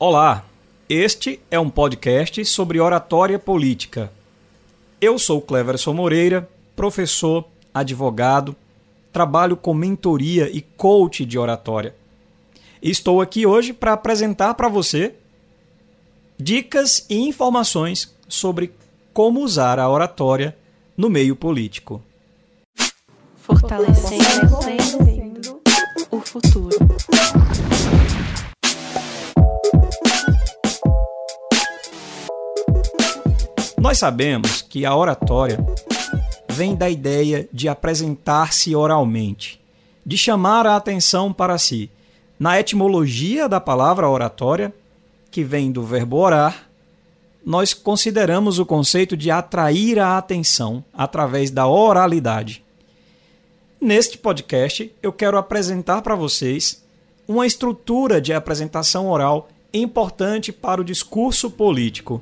Olá, este é um podcast sobre oratória política. Eu sou Cleverson Moreira, professor, advogado, trabalho com mentoria e coach de oratória. Estou aqui hoje para apresentar para você dicas e informações sobre como usar a oratória no meio político. Fortalecendo o futuro. Nós sabemos que a oratória vem da ideia de apresentar-se oralmente, de chamar a atenção para si. Na etimologia da palavra oratória, que vem do verbo orar, nós consideramos o conceito de atrair a atenção através da oralidade. Neste podcast, eu quero apresentar para vocês uma estrutura de apresentação oral importante para o discurso político.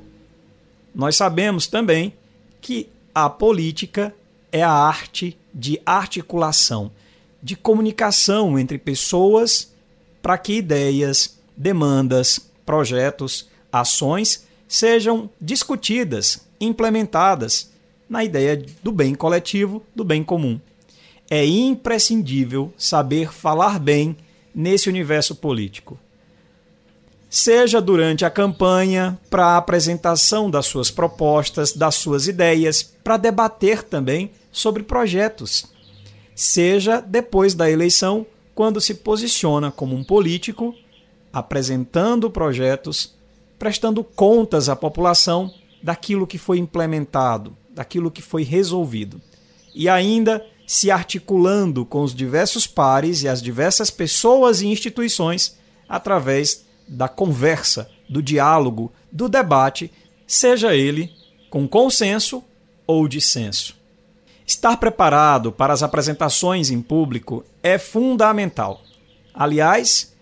Nós sabemos também que a política é a arte de articulação, de comunicação entre pessoas para que ideias, demandas, projetos, ações sejam discutidas, implementadas na ideia do bem coletivo, do bem comum é imprescindível saber falar bem nesse universo político. Seja durante a campanha, para a apresentação das suas propostas, das suas ideias, para debater também sobre projetos. Seja depois da eleição, quando se posiciona como um político, apresentando projetos, prestando contas à população daquilo que foi implementado, daquilo que foi resolvido. E ainda se articulando com os diversos pares e as diversas pessoas e instituições através da conversa, do diálogo, do debate, seja ele com consenso ou dissenso. Estar preparado para as apresentações em público é fundamental. Aliás,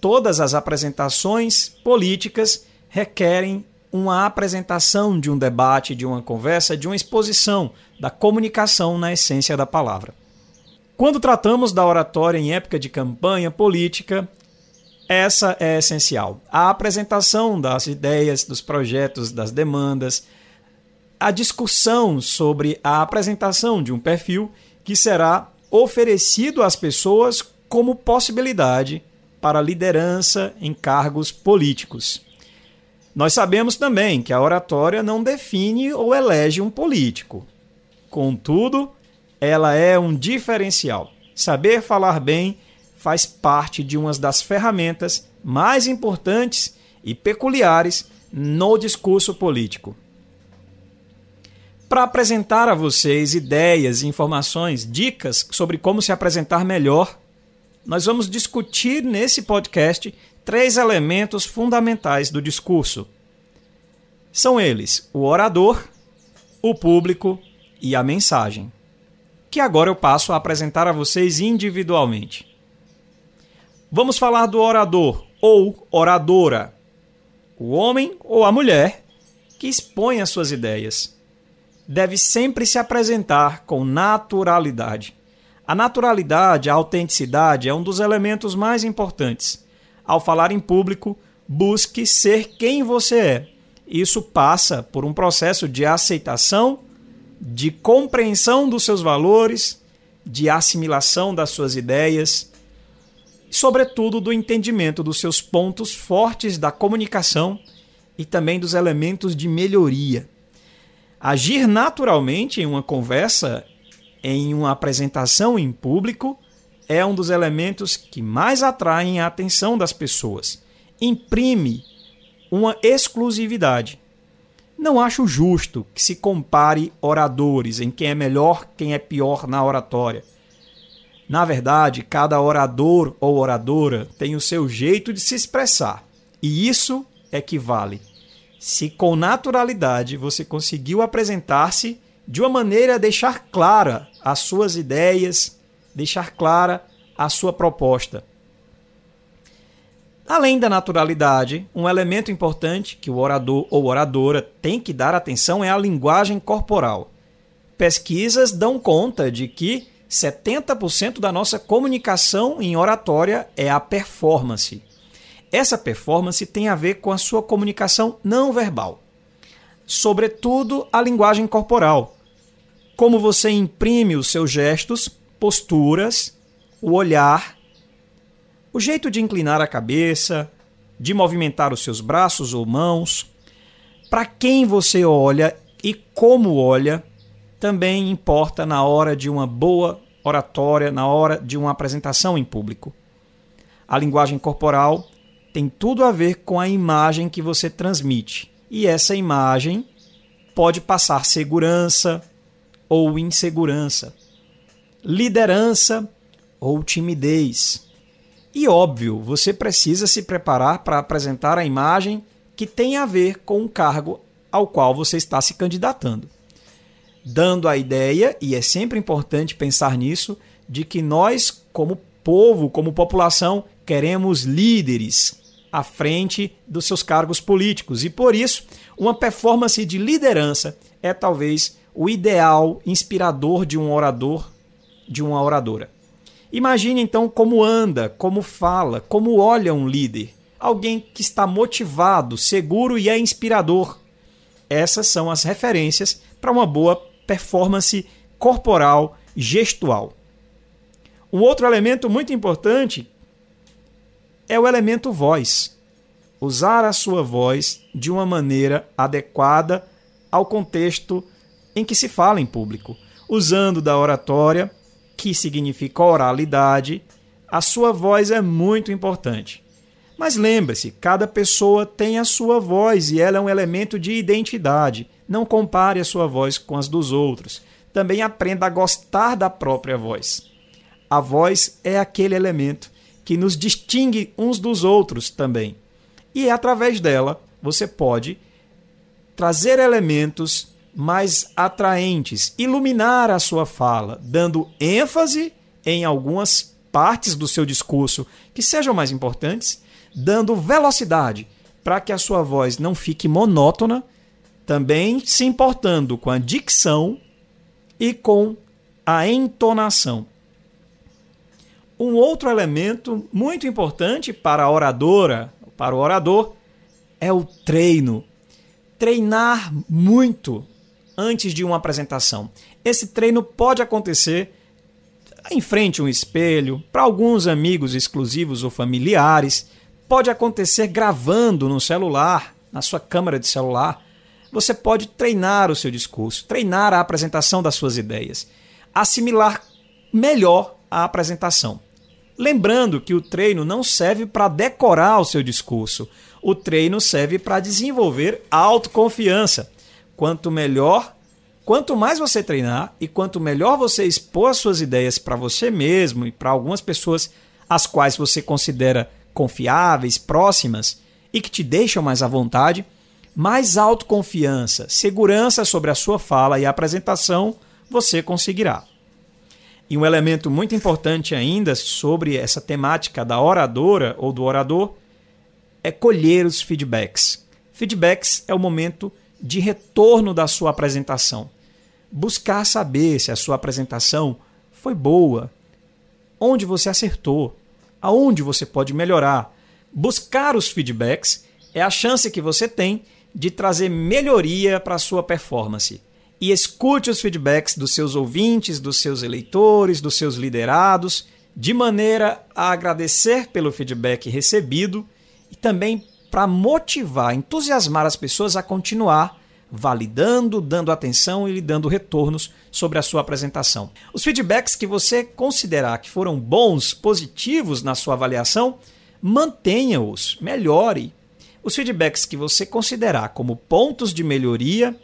todas as apresentações políticas requerem uma apresentação de um debate, de uma conversa, de uma exposição da comunicação na essência da palavra. Quando tratamos da oratória em época de campanha política, essa é essencial. A apresentação das ideias, dos projetos, das demandas, a discussão sobre a apresentação de um perfil que será oferecido às pessoas como possibilidade para liderança em cargos políticos. Nós sabemos também que a oratória não define ou elege um político. Contudo, ela é um diferencial. Saber falar bem faz parte de uma das ferramentas mais importantes e peculiares no discurso político. Para apresentar a vocês ideias, informações, dicas sobre como se apresentar melhor, nós vamos discutir nesse podcast três elementos fundamentais do discurso. São eles o orador, o público e a mensagem, que agora eu passo a apresentar a vocês individualmente. Vamos falar do orador ou oradora, o homem ou a mulher que expõe as suas ideias. Deve sempre se apresentar com naturalidade. A naturalidade, a autenticidade é um dos elementos mais importantes ao falar em público, busque ser quem você é. Isso passa por um processo de aceitação, de compreensão dos seus valores, de assimilação das suas ideias, sobretudo, do entendimento dos seus pontos fortes da comunicação e também dos elementos de melhoria. Agir naturalmente em uma conversa, em uma apresentação em público, é um dos elementos que mais atraem a atenção das pessoas. Imprime uma exclusividade. Não acho justo que se compare oradores em quem é melhor, quem é pior na oratória. Na verdade, cada orador ou oradora tem o seu jeito de se expressar, e isso é que vale. Se com naturalidade você conseguiu apresentar-se de uma maneira a deixar clara as suas ideias, deixar clara a sua proposta. Além da naturalidade, um elemento importante que o orador ou oradora tem que dar atenção é a linguagem corporal. Pesquisas dão conta de que 70% da nossa comunicação em oratória é a performance. Essa performance tem a ver com a sua comunicação não verbal, sobretudo a linguagem corporal. Como você imprime os seus gestos, posturas, o olhar, o jeito de inclinar a cabeça, de movimentar os seus braços ou mãos, para quem você olha e como olha, também importa na hora de uma boa oratória, na hora de uma apresentação em público. A linguagem corporal tem tudo a ver com a imagem que você transmite. E essa imagem pode passar segurança ou insegurança, liderança ou timidez. E óbvio, você precisa se preparar para apresentar a imagem que tem a ver com o cargo ao qual você está se candidatando. Dando a ideia, e é sempre importante pensar nisso, de que nós, como povo, como população, queremos líderes à frente dos seus cargos políticos. E por isso, uma performance de liderança é talvez o ideal inspirador de um orador, de uma oradora. Imagine então como anda, como fala, como olha um líder. Alguém que está motivado, seguro e é inspirador. Essas são as referências para uma boa performance corporal gestual. Um outro elemento muito importante é o elemento voz. Usar a sua voz de uma maneira adequada ao contexto em que se fala em público, usando da oratória que significa oralidade, a sua voz é muito importante. Mas lembre-se, cada pessoa tem a sua voz e ela é um elemento de identidade. Não compare a sua voz com as dos outros. Também aprenda a gostar da própria voz. A voz é aquele elemento que nos distingue uns dos outros também. E é através dela você pode trazer elementos mais atraentes, iluminar a sua fala, dando ênfase em algumas partes do seu discurso que sejam mais importantes, dando velocidade para que a sua voz não fique monótona, também se importando com a dicção e com a entonação. Um outro elemento muito importante para a oradora, para o orador, é o treino. Treinar muito antes de uma apresentação. Esse treino pode acontecer em frente a um espelho, para alguns amigos exclusivos ou familiares, pode acontecer gravando no celular, na sua câmera de celular. Você pode treinar o seu discurso, treinar a apresentação das suas ideias, assimilar melhor a apresentação. Lembrando que o treino não serve para decorar o seu discurso, o treino serve para desenvolver autoconfiança. Quanto melhor, quanto mais você treinar e quanto melhor você expor as suas ideias para você mesmo e para algumas pessoas as quais você considera confiáveis, próximas e que te deixam mais à vontade, mais autoconfiança, segurança sobre a sua fala e apresentação você conseguirá. E um elemento muito importante ainda sobre essa temática da oradora ou do orador é colher os feedbacks. Feedbacks é o momento de retorno da sua apresentação. Buscar saber se a sua apresentação foi boa, onde você acertou, aonde você pode melhorar. Buscar os feedbacks é a chance que você tem de trazer melhoria para a sua performance. E escute os feedbacks dos seus ouvintes, dos seus eleitores, dos seus liderados, de maneira a agradecer pelo feedback recebido e também para motivar, entusiasmar as pessoas a continuar validando, dando atenção e lhe dando retornos sobre a sua apresentação. Os feedbacks que você considerar que foram bons, positivos na sua avaliação, mantenha-os, melhore. Os feedbacks que você considerar como pontos de melhoria,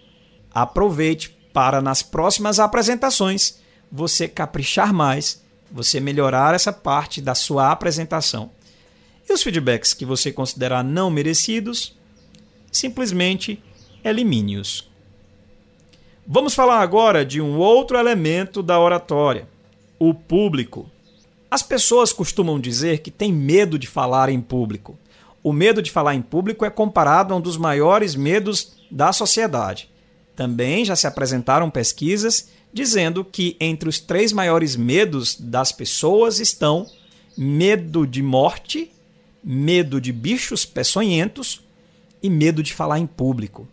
aproveite para nas próximas apresentações você caprichar mais, você melhorar essa parte da sua apresentação. E os feedbacks que você considerar não merecidos, simplesmente elimine-os. Vamos falar agora de um outro elemento da oratória: o público. As pessoas costumam dizer que têm medo de falar em público. O medo de falar em público é comparado a um dos maiores medos da sociedade. Também já se apresentaram pesquisas dizendo que entre os três maiores medos das pessoas estão medo de morte, medo de bichos peçonhentos e medo de falar em público.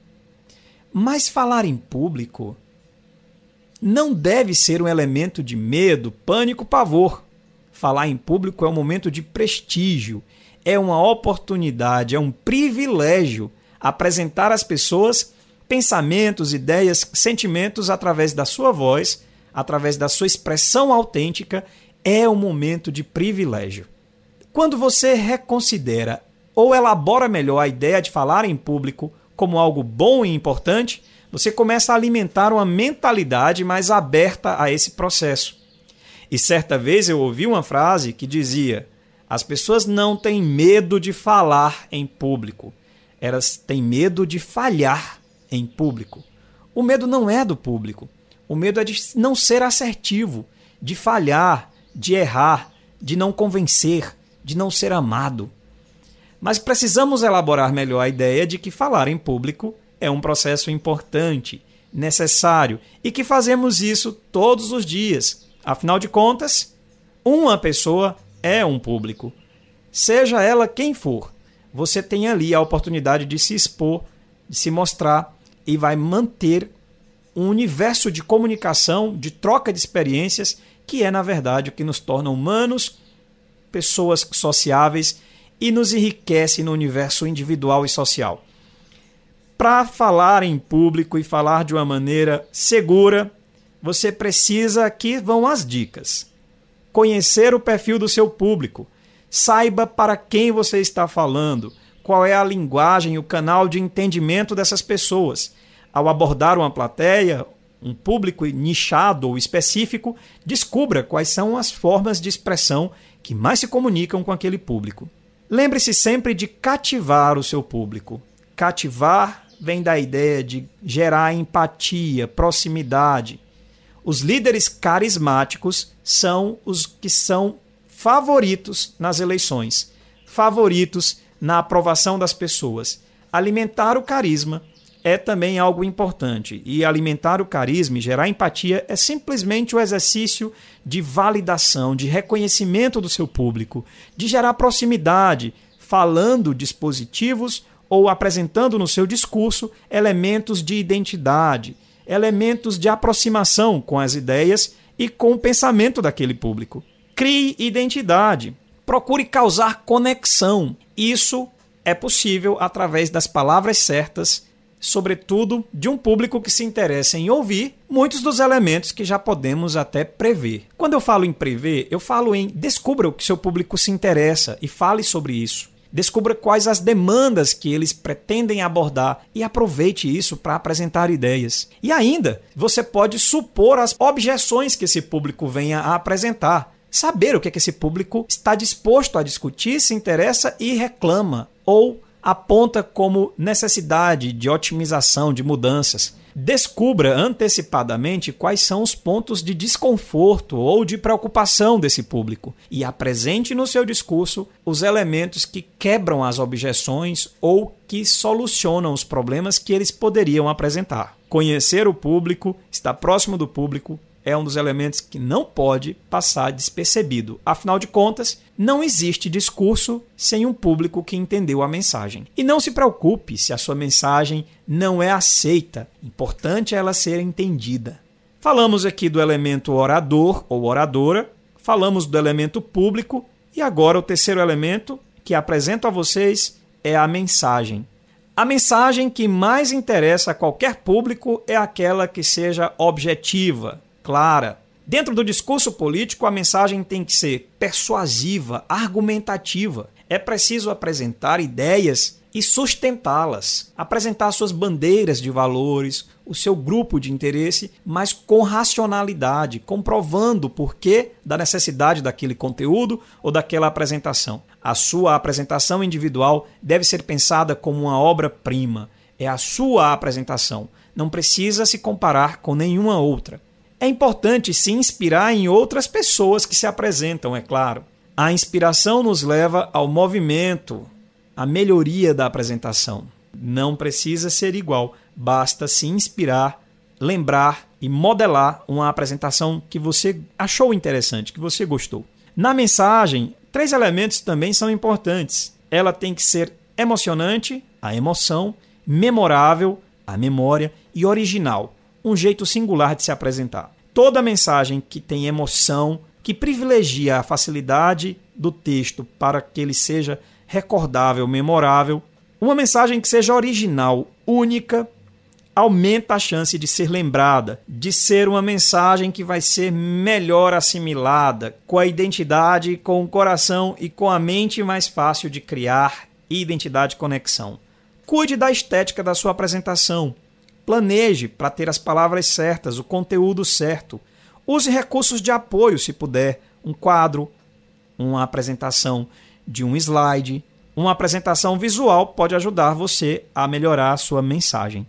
Mas falar em público não deve ser um elemento de medo, pânico, pavor. Falar em público é um momento de prestígio, é uma oportunidade, é um privilégio apresentar às pessoas pensamentos, ideias, sentimentos através da sua voz, através da sua expressão autêntica, é um momento de privilégio. Quando você reconsidera ou elabora melhor a ideia de falar em público como algo bom e importante, você começa a alimentar uma mentalidade mais aberta a esse processo. E certa vez eu ouvi uma frase que dizia: as pessoas não têm medo de falar em público, elas têm medo de falhar em público. O medo não é do público, o medo é de não ser assertivo, de falhar, de errar, de não convencer, de não ser amado. Mas precisamos elaborar melhor a ideia de que falar em público é um processo importante, necessário e que fazemos isso todos os dias. Afinal de contas, uma pessoa é um público. Seja ela quem for, você tem ali a oportunidade de se expor, de se mostrar e vai manter um universo de comunicação, de troca de experiências, que é, na verdade, o que nos torna humanos, pessoas sociáveis e nos enriquece no universo individual e social. Para falar em público e falar de uma maneira segura, você precisa, aqui vão as dicas. Conhecer o perfil do seu público. Saiba para quem você está falando, qual é a linguagem, o canal de entendimento dessas pessoas. Ao abordar uma plateia, um público nichado ou específico, descubra quais são as formas de expressão que mais se comunicam com aquele público. Lembre-se sempre de cativar o seu público. Cativar vem da ideia de gerar empatia, proximidade. Os líderes carismáticos são os que são favoritos nas eleições, favoritos na aprovação das pessoas. Alimentar o carisma é também algo importante. E alimentar o carisma e gerar empatia é simplesmente o exercício de validação, de reconhecimento do seu público, de gerar proximidade, falando dispositivos ou apresentando no seu discurso elementos de identidade, elementos de aproximação com as ideias e com o pensamento daquele público. Crie identidade. Procure causar conexão. Isso é possível através das palavras certas sobretudo de um público que se interessa em ouvir muitos dos elementos que já podemos até prever. Quando eu falo em prever, eu falo em descubra o que seu público se interessa e fale sobre isso. Descubra quais as demandas que eles pretendem abordar e aproveite isso para apresentar ideias. E ainda, você pode supor as objeções que esse público venha a apresentar. Saber o que, é que esse público está disposto a discutir, se interessa e reclama, ou aponta como necessidade de otimização, de mudanças. Descubra antecipadamente quais são os pontos de desconforto ou de preocupação desse público e apresente no seu discurso os elementos que quebram as objeções ou que solucionam os problemas que eles poderiam apresentar. Conhecer o público, estar próximo do público, é um dos elementos que não pode passar despercebido. Afinal de contas, não existe discurso sem um público que entendeu a mensagem. E não se preocupe se a sua mensagem não é aceita, importante é ela ser entendida. Falamos aqui do elemento orador ou oradora, falamos do elemento público e agora o terceiro elemento que apresento a vocês é a mensagem. A mensagem que mais interessa a qualquer público é aquela que seja objetiva, clara. Dentro do discurso político, a mensagem tem que ser persuasiva, argumentativa. É preciso apresentar ideias e sustentá-las, apresentar suas bandeiras de valores, o seu grupo de interesse, mas com racionalidade, comprovando o porquê da necessidade daquele conteúdo ou daquela apresentação. A sua apresentação individual deve ser pensada como uma obra-prima. É a sua apresentação. Não precisa se comparar com nenhuma outra. É importante se inspirar em outras pessoas que se apresentam, é claro. A inspiração nos leva ao movimento, à melhoria da apresentação. Não precisa ser igual, basta se inspirar, lembrar e modelar uma apresentação que você achou interessante, que você gostou. Na mensagem, três elementos também são importantes. ela tem que ser emocionante, a emoção, memorável, a memória e original, um jeito singular de se apresentar. Toda mensagem que tem emoção, que privilegia a facilidade do texto para que ele seja recordável, memorável, uma mensagem que seja original, única, aumenta a chance de ser lembrada, de ser uma mensagem que vai ser melhor assimilada, com a identidade, com o coração e com a mente mais fácil de criar identidade e conexão. Cuide da estética da sua apresentação. Planeje para ter as palavras certas, o conteúdo certo. Use recursos de apoio se puder, um quadro, uma apresentação de um slide, uma apresentação visual pode ajudar você a melhorar a sua mensagem.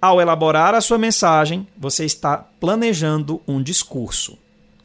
Ao elaborar a sua mensagem, você está planejando um discurso.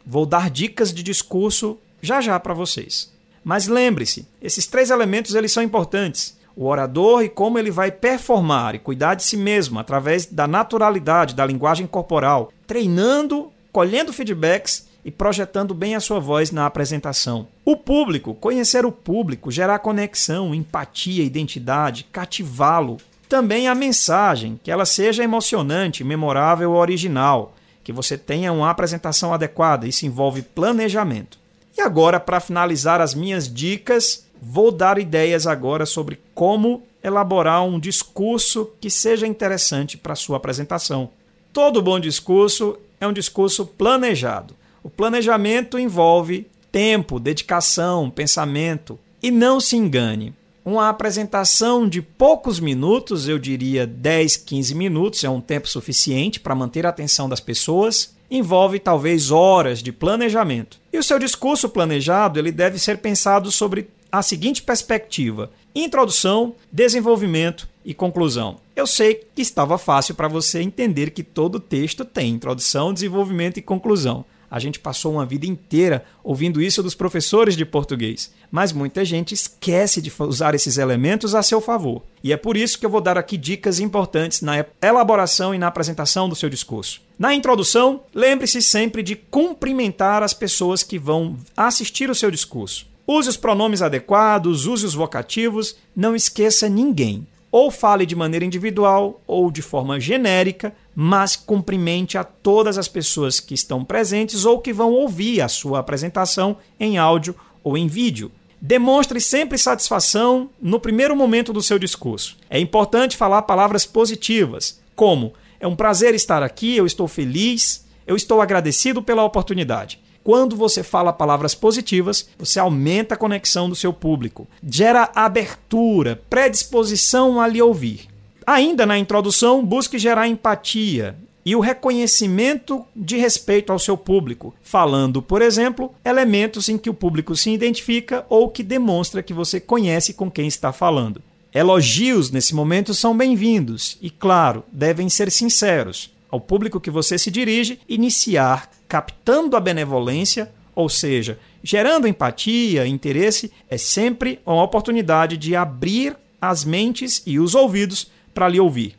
Vou dar dicas de discurso já já para vocês. Mas lembre-se, esses três elementos eles são importantes. O orador e como ele vai performar e cuidar de si mesmo através da naturalidade da linguagem corporal, treinando, colhendo feedbacks e projetando bem a sua voz na apresentação. O público, conhecer o público, gerar conexão, empatia, identidade, cativá-lo, também a mensagem, que ela seja emocionante, memorável ou original, que você tenha uma apresentação adequada. Isso envolve planejamento. E agora, para finalizar as minhas dicas, vou dar ideias agora sobre como elaborar um discurso que seja interessante para sua apresentação. Todo bom discurso é um discurso planejado. O planejamento envolve tempo, dedicação, pensamento. E não se engane, uma apresentação de poucos minutos, eu diria 10, 15 minutos, é um tempo suficiente para manter a atenção das pessoas, envolve talvez horas de planejamento. E o seu discurso planejado, ele deve ser pensado sobre a seguinte perspectiva: introdução, desenvolvimento e conclusão. Eu sei que estava fácil para você entender que todo texto tem introdução, desenvolvimento e conclusão. A gente passou uma vida inteira ouvindo isso dos professores de português, mas muita gente esquece de usar esses elementos a seu favor. E é por isso que eu vou dar aqui dicas importantes na elaboração e na apresentação do seu discurso. Na introdução, lembre-se sempre de cumprimentar as pessoas que vão assistir o seu discurso. Use os pronomes adequados, use os vocativos, não esqueça ninguém ou fale de maneira individual ou de forma genérica, mas cumprimente a todas as pessoas que estão presentes ou que vão ouvir a sua apresentação em áudio ou em vídeo. Demonstre sempre satisfação no primeiro momento do seu discurso. É importante falar palavras positivas, como: é um prazer estar aqui, eu estou feliz, eu estou agradecido pela oportunidade. Quando você fala palavras positivas, você aumenta a conexão do seu público, gera abertura, predisposição a lhe ouvir. Ainda na introdução, busque gerar empatia e o reconhecimento de respeito ao seu público, falando, por exemplo, elementos em que o público se identifica ou que demonstra que você conhece com quem está falando. Elogios nesse momento são bem-vindos e, claro, devem ser sinceros. Ao público que você se dirige, iniciar captando a benevolência, ou seja, gerando empatia, interesse, é sempre uma oportunidade de abrir as mentes e os ouvidos para lhe ouvir.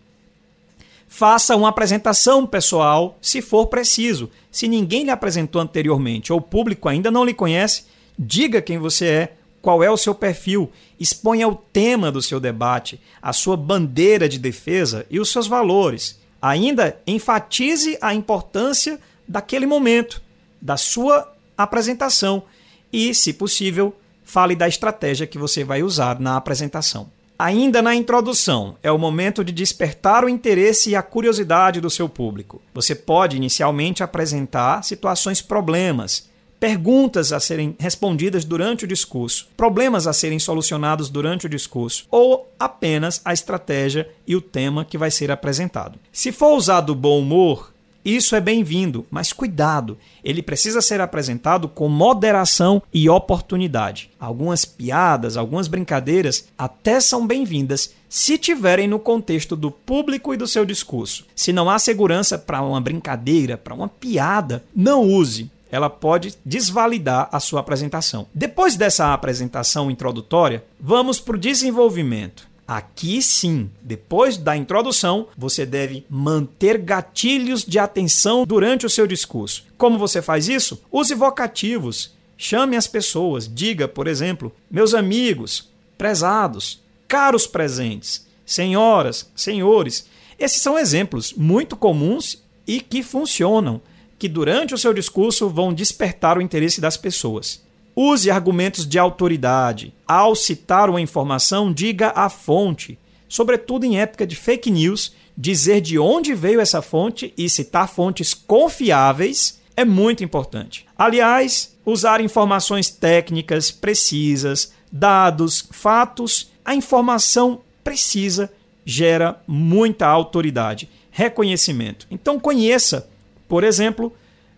Faça uma apresentação pessoal, se for preciso. Se ninguém lhe apresentou anteriormente ou o público ainda não lhe conhece, diga quem você é, qual é o seu perfil, exponha o tema do seu debate, a sua bandeira de defesa e os seus valores. Ainda enfatize a importância daquele momento, da sua apresentação e, se possível, fale da estratégia que você vai usar na apresentação. Ainda na introdução, é o momento de despertar o interesse e a curiosidade do seu público. Você pode inicialmente apresentar situações problemas, perguntas a serem respondidas durante o discurso, problemas a serem solucionados durante o discurso, ou apenas a estratégia e o tema que vai ser apresentado. Se for usado bom humor, isso é bem-vindo, mas cuidado, ele precisa ser apresentado com moderação e oportunidade. Algumas piadas, algumas brincadeiras até são bem-vindas se tiverem no contexto do público e do seu discurso. Se não há segurança para uma brincadeira, para uma piada, não use ela pode desvalidar a sua apresentação. Depois dessa apresentação introdutória, vamos para o desenvolvimento. Aqui sim, depois da introdução, você deve manter gatilhos de atenção durante o seu discurso. Como você faz isso? Use vocativos. Chame as pessoas. Diga, por exemplo, meus amigos, prezados, caros presentes, senhoras, senhores. Esses são exemplos muito comuns e que funcionam, que durante o seu discurso vão despertar o interesse das pessoas. Use argumentos de autoridade. Ao citar uma informação, diga a fonte. Sobretudo em época de fake news, dizer de onde veio essa fonte e citar fontes confiáveis é muito importante. Aliás, usar informações técnicas precisas, dados, fatos, a informação precisa gera muita autoridade, reconhecimento. Então conheça, por exemplo,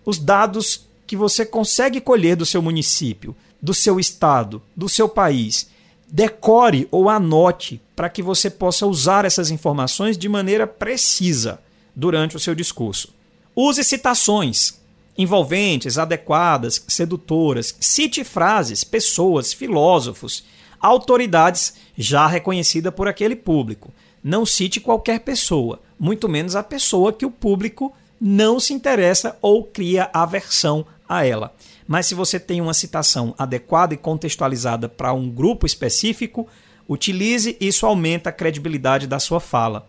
os dados que você consegue colher do seu município, do seu estado, do seu país. Decore ou anote para que você possa usar essas informações de maneira precisa durante o seu discurso. Use citações envolventes, adequadas, sedutoras. Cite frases, pessoas, filósofos, autoridades já reconhecida por aquele público. Não cite qualquer pessoa, muito menos a pessoa que o público não se interessa ou cria aversão a ela. Mas se você tem uma citação adequada e contextualizada para um grupo específico, utilize, isso aumenta a credibilidade da sua fala.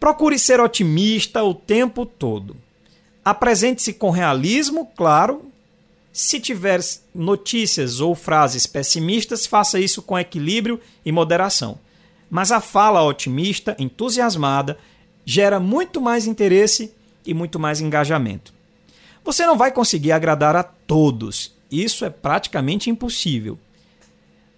Procure ser otimista o tempo todo. Apresente-se com realismo, claro. Se tiver notícias ou frases pessimistas, faça isso com equilíbrio e moderação. Mas a fala otimista, entusiasmada, gera muito mais interesse e muito mais engajamento. Você não vai conseguir agradar a todos, isso é praticamente impossível.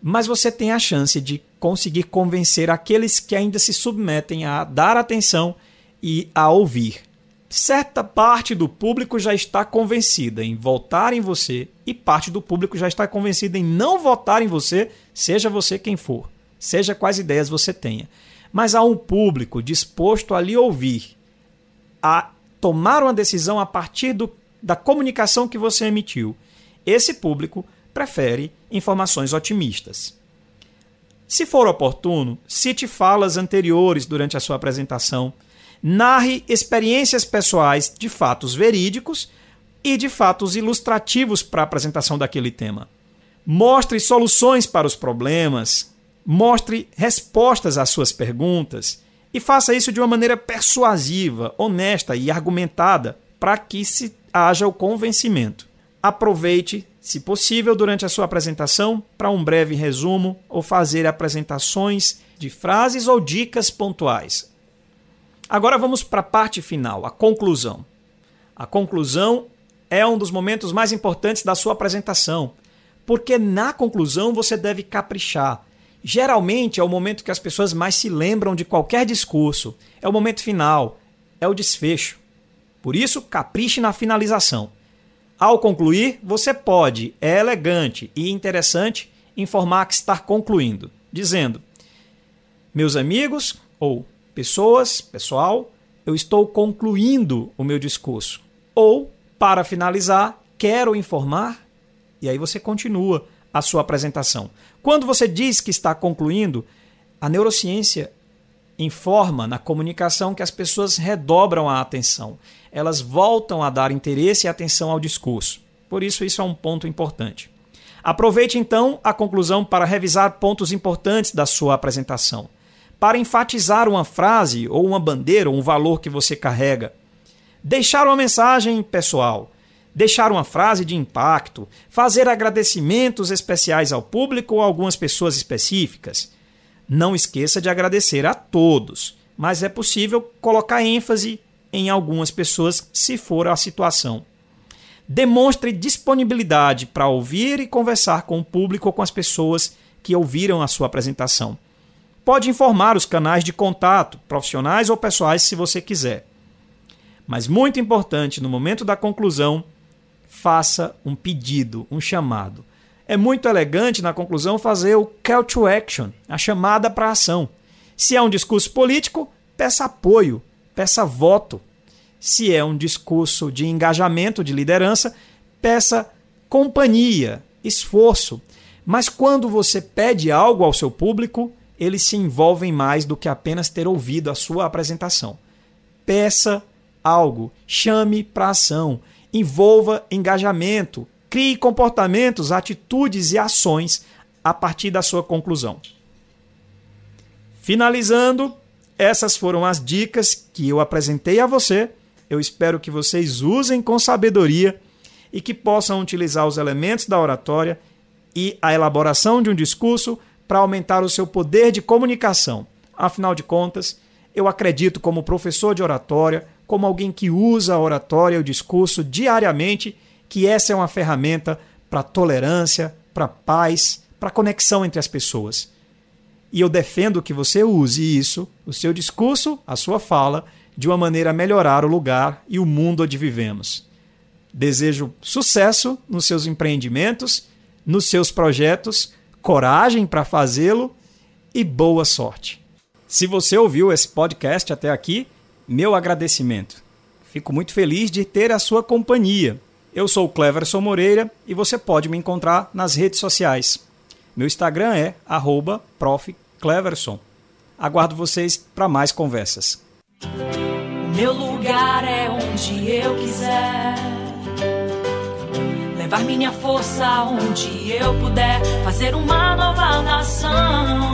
Mas você tem a chance de conseguir convencer aqueles que ainda se submetem a dar atenção e a ouvir. Certa parte do público já está convencida em votar em você e parte do público já está convencida em não votar em você, seja você quem for, seja quais ideias você tenha. Mas há um público disposto a lhe ouvir, a tomar uma decisão a partir do da comunicação que você emitiu. Esse público prefere informações otimistas. Se for oportuno, cite falas anteriores durante a sua apresentação, narre experiências pessoais de fatos verídicos e de fatos ilustrativos para a apresentação daquele tema. Mostre soluções para os problemas, mostre respostas às suas perguntas e faça isso de uma maneira persuasiva, honesta e argumentada para que se haja o convencimento. Aproveite, se possível, durante a sua apresentação para um breve resumo ou fazer apresentações de frases ou dicas pontuais. Agora vamos para a parte final, a conclusão. A conclusão é um dos momentos mais importantes da sua apresentação, porque na conclusão você deve caprichar. Geralmente é o momento que as pessoas mais se lembram de qualquer discurso, é o momento final, é o desfecho. Por isso, capriche na finalização. Ao concluir, você pode, é elegante e interessante, informar que está concluindo, dizendo: Meus amigos ou pessoas, pessoal, eu estou concluindo o meu discurso. Ou, para finalizar, quero informar, e aí você continua a sua apresentação. Quando você diz que está concluindo, a neurociência informa na comunicação que as pessoas redobram a atenção elas voltam a dar interesse e atenção ao discurso. Por isso, isso é um ponto importante. Aproveite então a conclusão para revisar pontos importantes da sua apresentação, para enfatizar uma frase ou uma bandeira ou um valor que você carrega. Deixar uma mensagem pessoal, deixar uma frase de impacto, fazer agradecimentos especiais ao público ou algumas pessoas específicas. Não esqueça de agradecer a todos, mas é possível colocar ênfase em algumas pessoas, se for a situação. Demonstre disponibilidade para ouvir e conversar com o público ou com as pessoas que ouviram a sua apresentação. Pode informar os canais de contato, profissionais ou pessoais, se você quiser. Mas muito importante, no momento da conclusão, faça um pedido, um chamado. É muito elegante na conclusão fazer o call to action, a chamada para ação. Se é um discurso político, peça apoio, peça voto. Se é um discurso de engajamento, de liderança, peça companhia, esforço. Mas quando você pede algo ao seu público, eles se envolvem mais do que apenas ter ouvido a sua apresentação. Peça algo, chame para ação, envolva engajamento, crie comportamentos, atitudes e ações a partir da sua conclusão. Finalizando, essas foram as dicas que eu apresentei a você. Eu espero que vocês usem com sabedoria e que possam utilizar os elementos da oratória e a elaboração de um discurso para aumentar o seu poder de comunicação. Afinal de contas, eu acredito, como professor de oratória, como alguém que usa a oratória e o discurso diariamente, que essa é uma ferramenta para tolerância, para paz, para conexão entre as pessoas. E eu defendo que você use isso, o seu discurso, a sua fala, de uma maneira a melhorar o lugar e o mundo onde vivemos. Desejo sucesso nos seus empreendimentos, nos seus projetos, coragem para fazê-lo e boa sorte. Se você ouviu esse podcast até aqui, meu agradecimento. Fico muito feliz de ter a sua companhia. Eu sou o Cleverson Moreira e você pode me encontrar nas redes sociais. Meu Instagram é @profcleverson. Aguardo vocês para mais conversas. Meu lugar é onde eu quiser. Levar minha força onde eu puder. Fazer uma nova nação.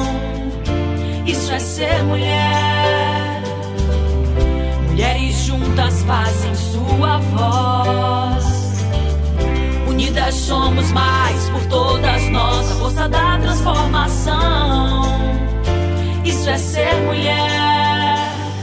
Isso é ser mulher. Mulheres juntas fazem sua voz. Unidas somos mais por todas nós, a força da transformação. Isso é ser mulher.